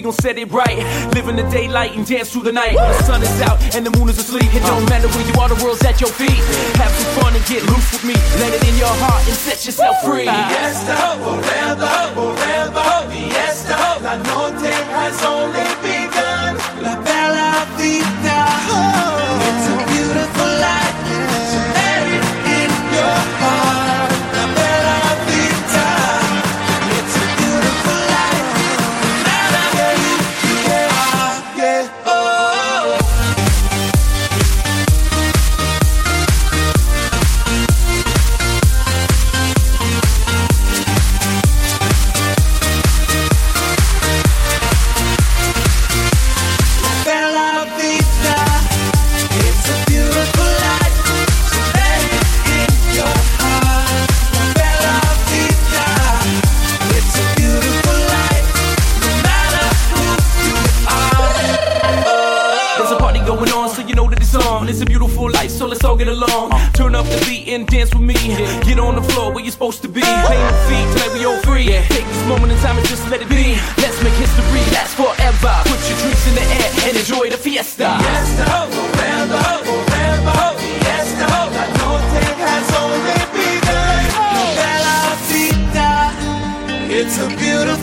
we gon' set it right. Live in the daylight and dance through the night. When the sun is out and the moon is asleep, it don't matter where you are, the world's at your feet. Have some fun and get loose with me. Let it in your heart and set yourself free. Fiesta, forever, forever, fiesta. La noche has only and dance with me. Yeah. Get on the floor where you're supposed to be. Pay the feet, play we all free. Yeah. Take this moment in time and just let it be. Let's make history last forever. Put your drinks in the air and enjoy the fiesta. Fiesta, forever, forever. Fiesta, la noche has only begun. Oh. Bella Vita, it's a beautiful.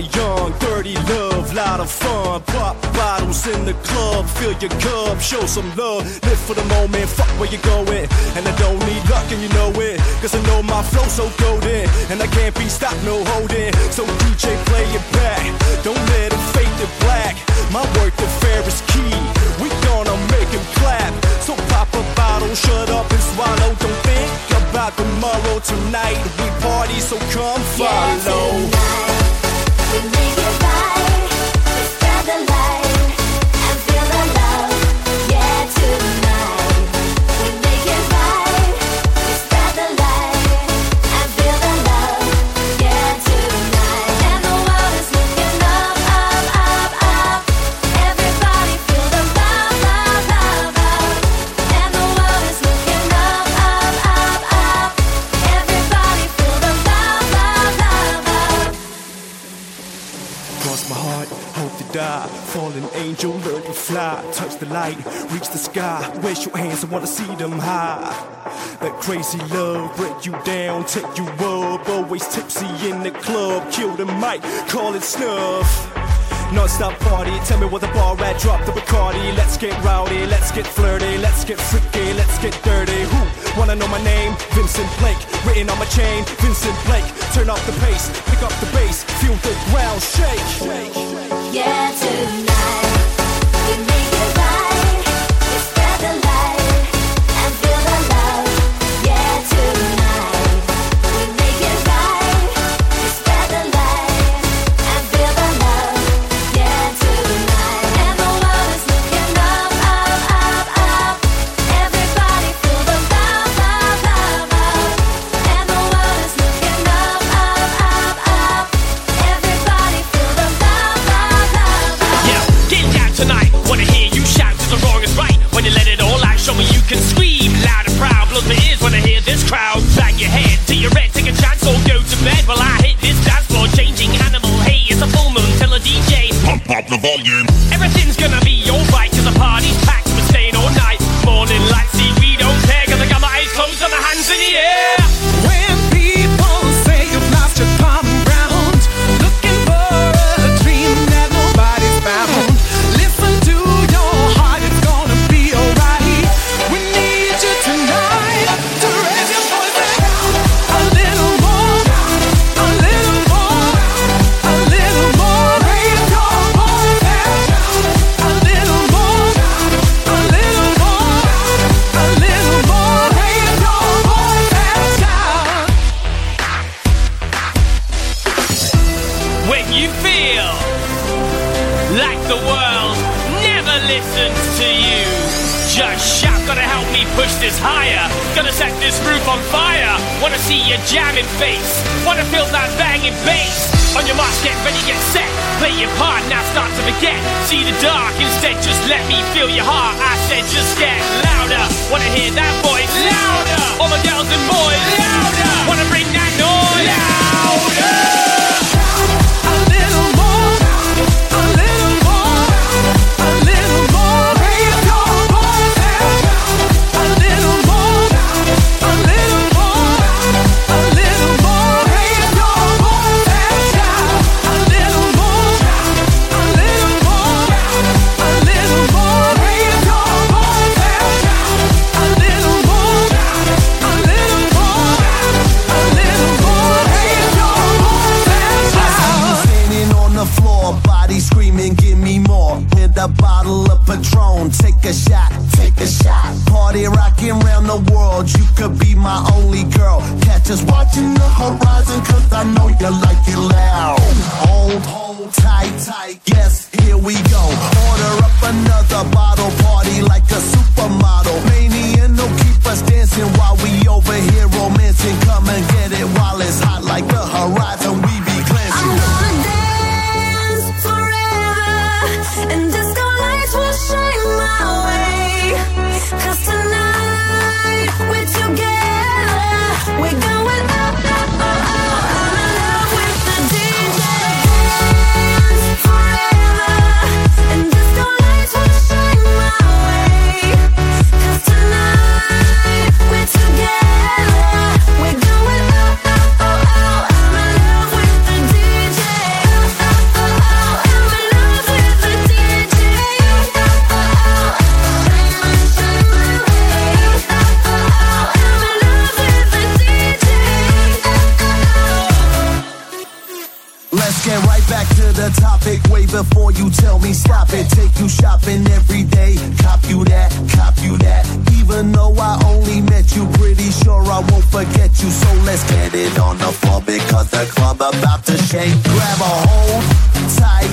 die young. 30 love, lot of fun. Pop bottles in the club, fill your cup, show some love. Live for the moment, fuck where you going. And I don't need luck, and you know it. Cause I know my flow so golden. And I can't be stopped, no holding. So DJ, play it back. Don't let it fade to black. My work, the fair is key. We gonna make him clap. So pop a bottle, shut up and swallow. Don't think about tomorrow. Tonight we party, so come follow. Yeah, we make it right. We spread the light. angel, learn to fly. Touch the light, reach the sky. Raise your hands, I wanna see them high. That crazy love, break you down, take you up. Always tipsy in the club, kill the mic, call it snuff. Non-stop party, tell me what the bar at, drop the Bacardi Let's get rowdy, let's get flirty, let's get freaky, let's get dirty Who wanna know my name? Vincent Blake, written on my chain Vincent Blake, turn up the pace, pick up the bass, feel the ground shake Yeah, tonight grab a hold tight.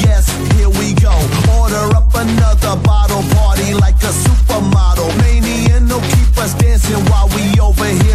Yes, here we go. Order up another bottle party like a supermodel. Mania, no keep us dancing while we over here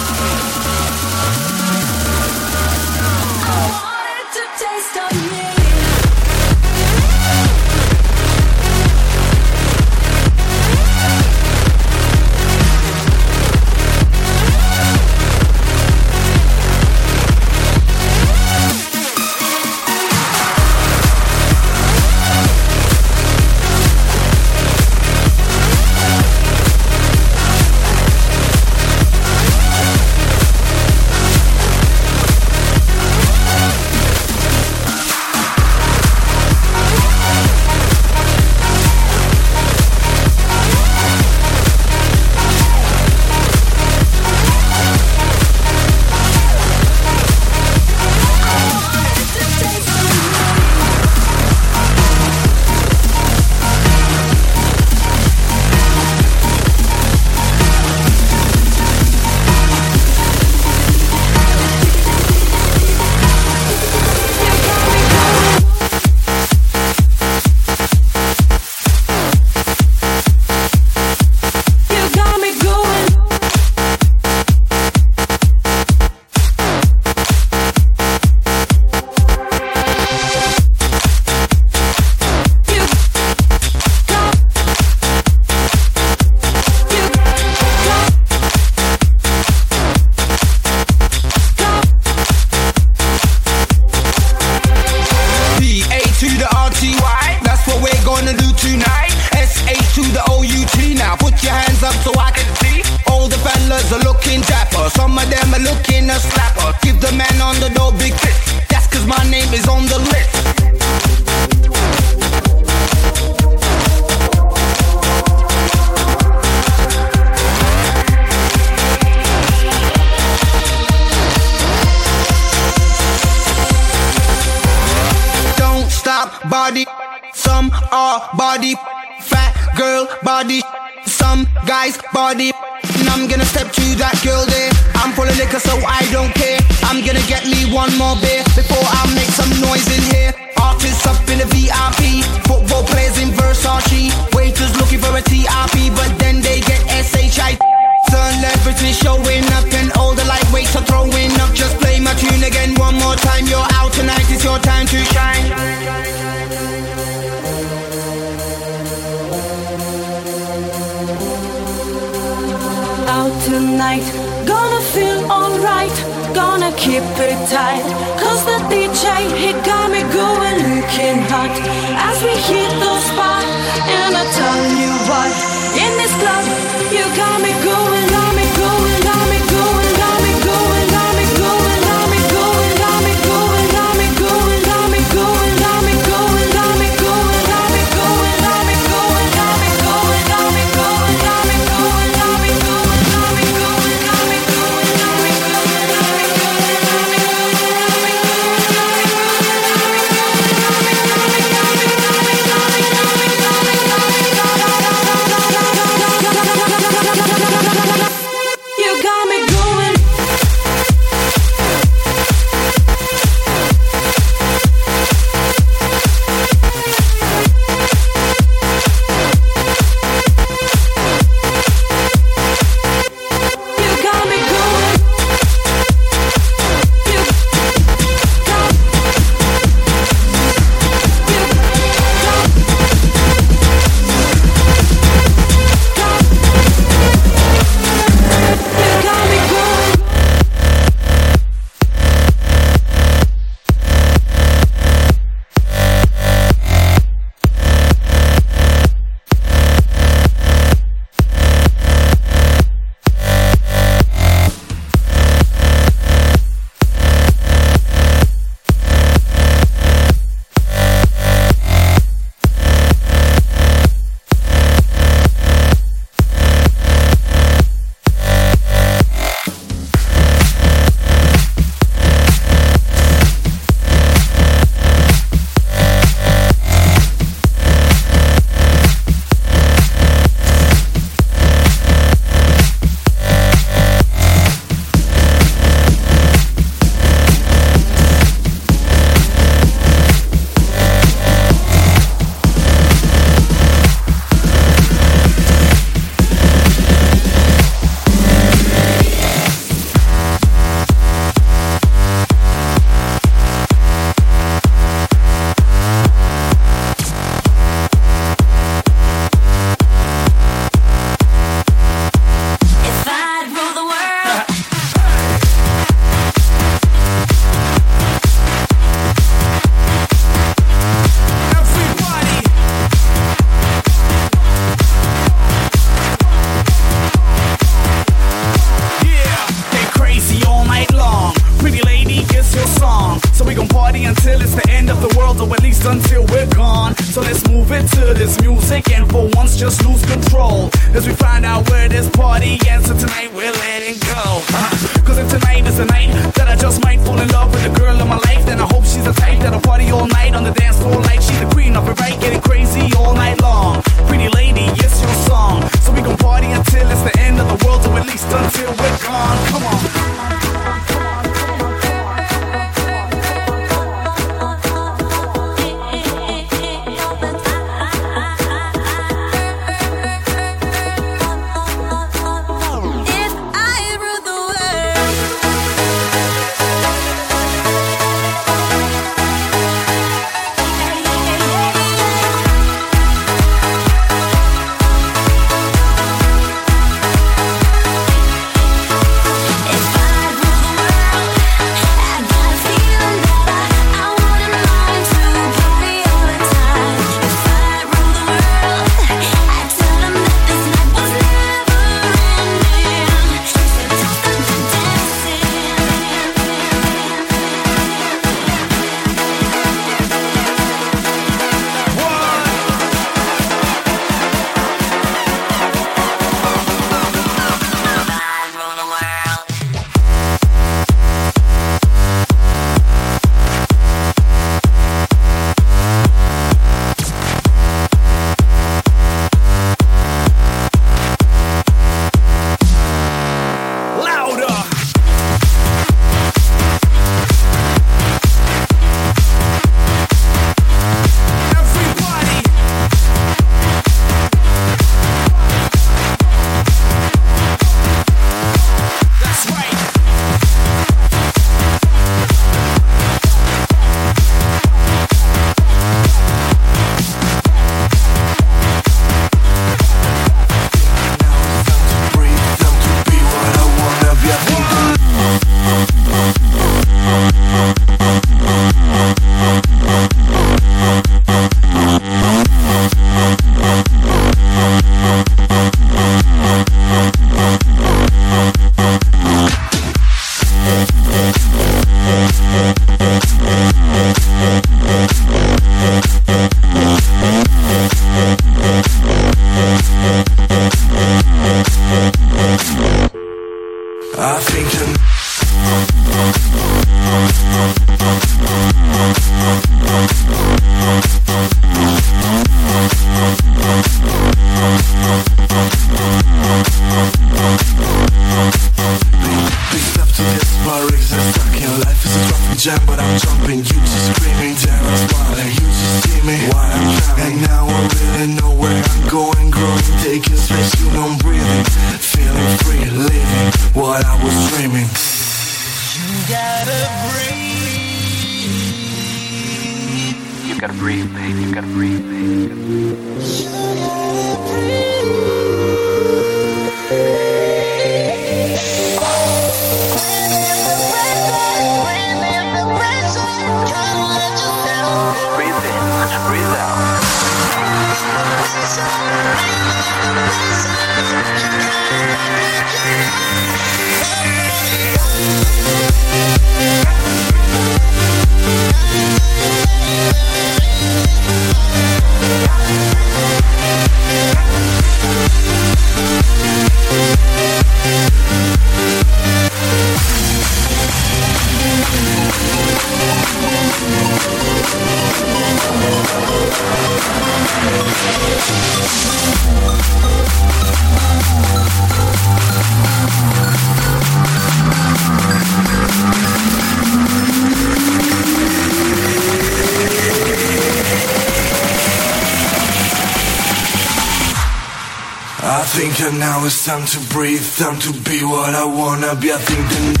breathe, time to be what I wanna be. I think that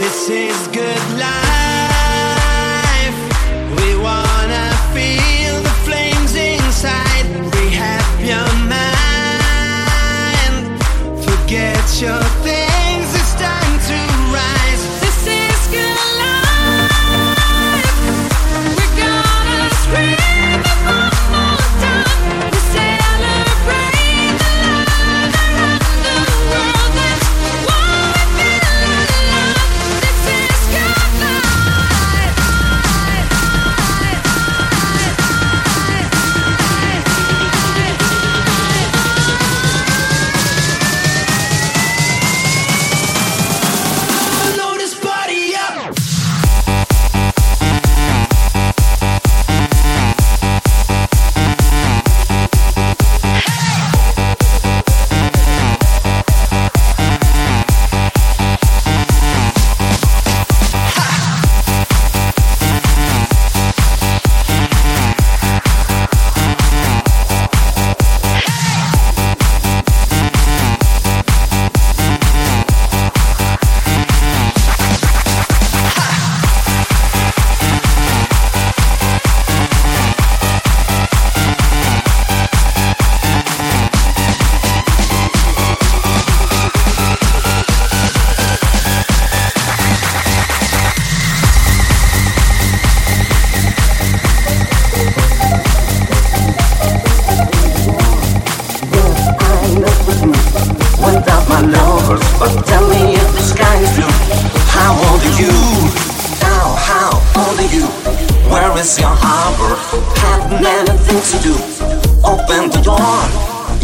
This is good life.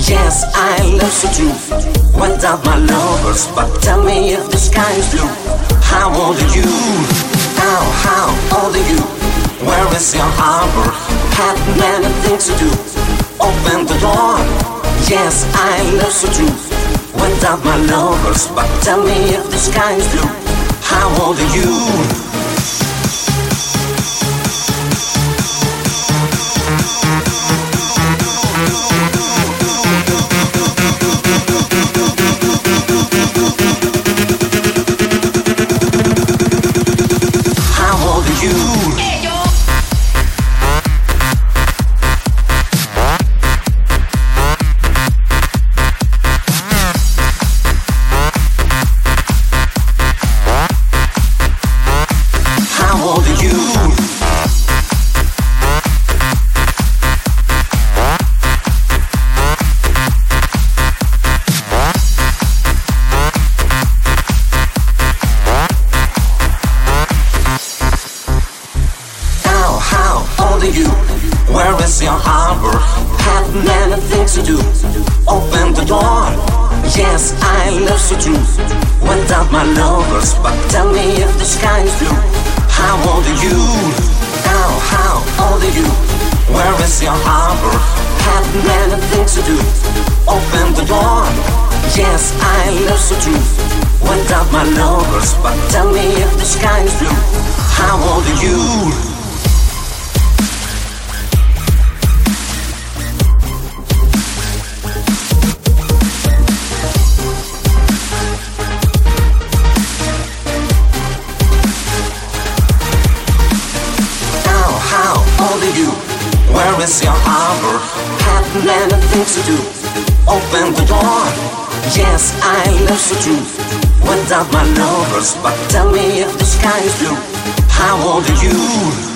Yes, I love so true. Without my lovers, but tell me if the sky is blue. How old are you? How, how old are you? Where is your harbor? Have many things to do. Open the door. Yes, I love so true. Without my lovers, but tell me if the sky is blue. How old are you? Is your harbor? Have many things to do. Open the door. Yes, I love so true. Without my lovers, but tell me if the sky is blue. How old are you?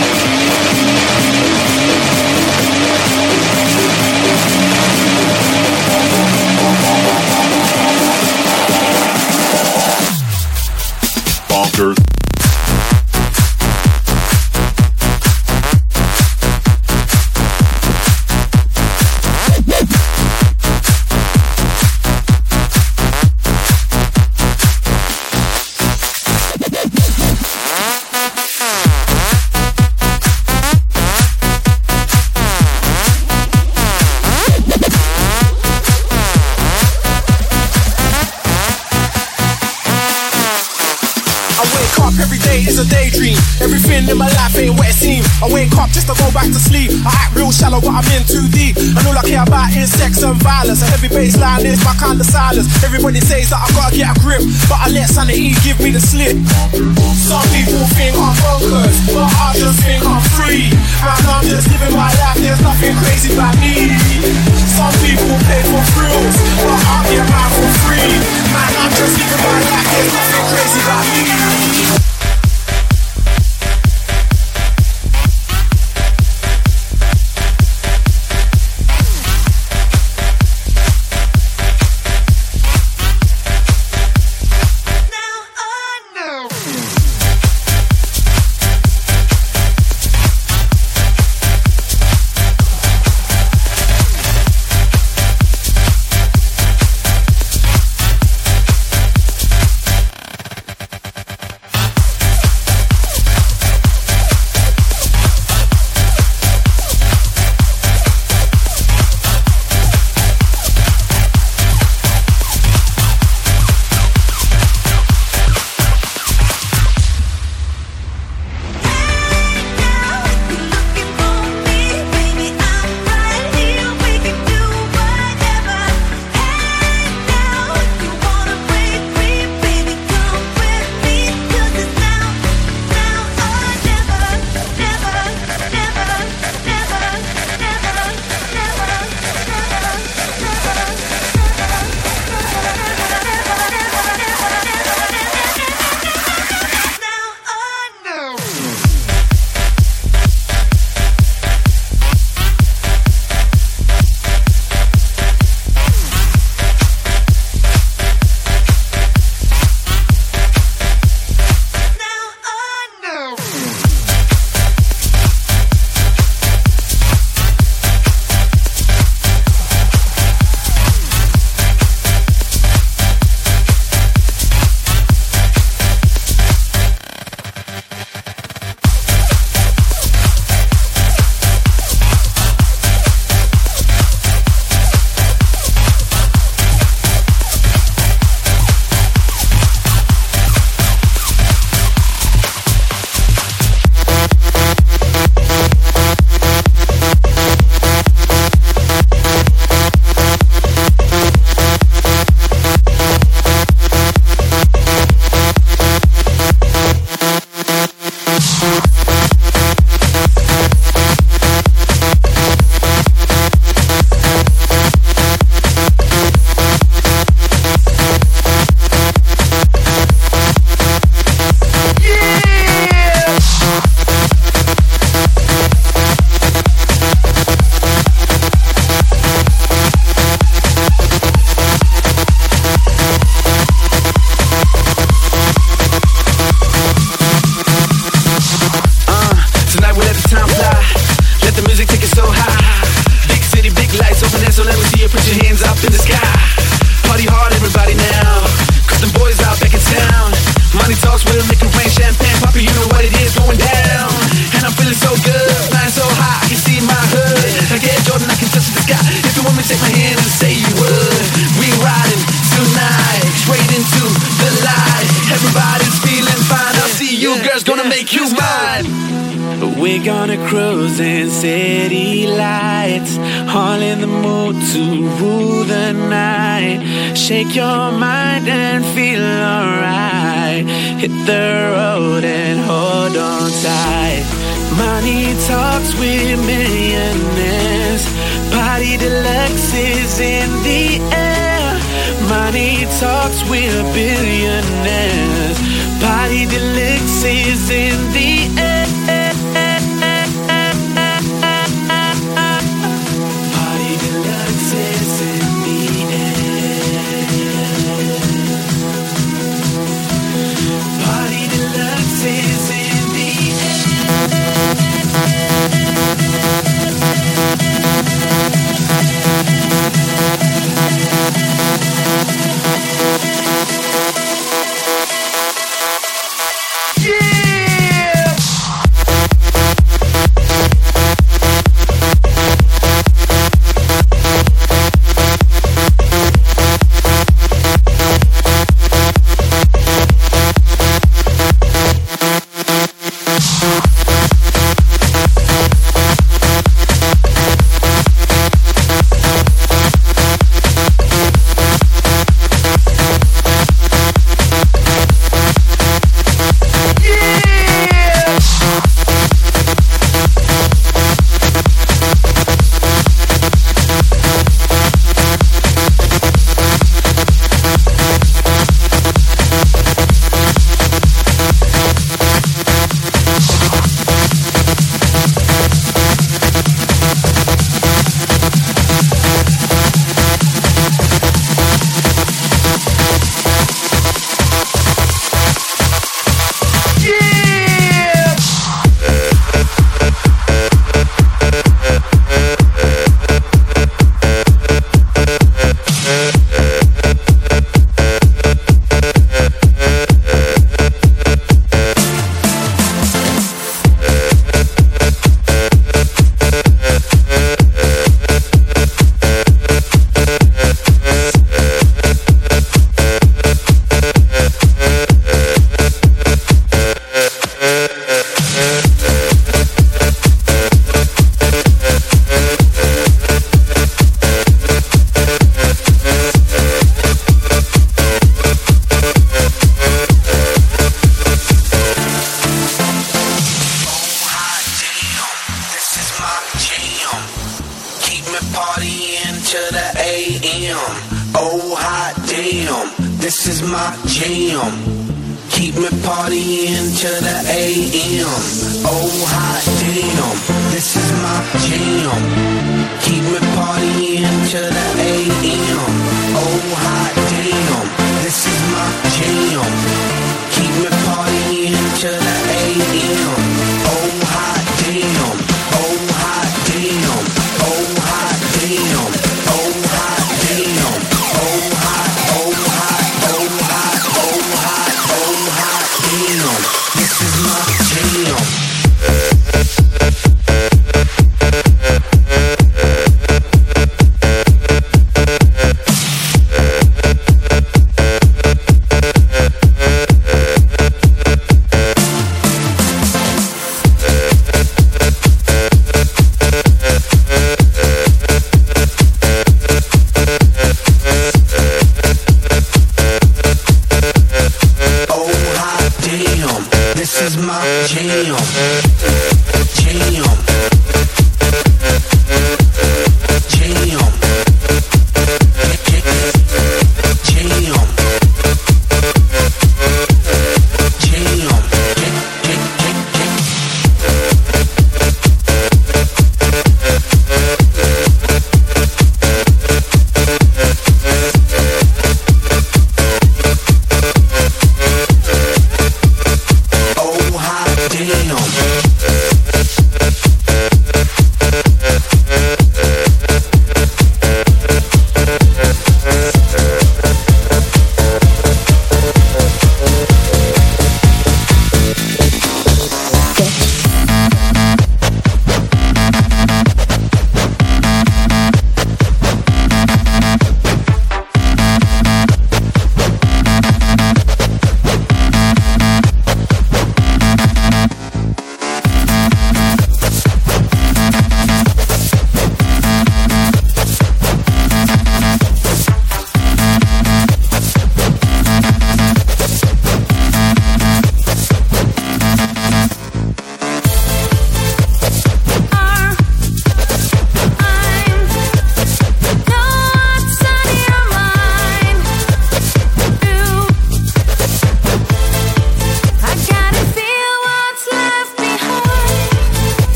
Everybody Oh, hot damn, this is my jam. Keep me partying till the AM. Oh, hot damn, this is my jam. Keep me partying till the AM. Oh, hot damn, this is my jam. Keep me partying till the AM.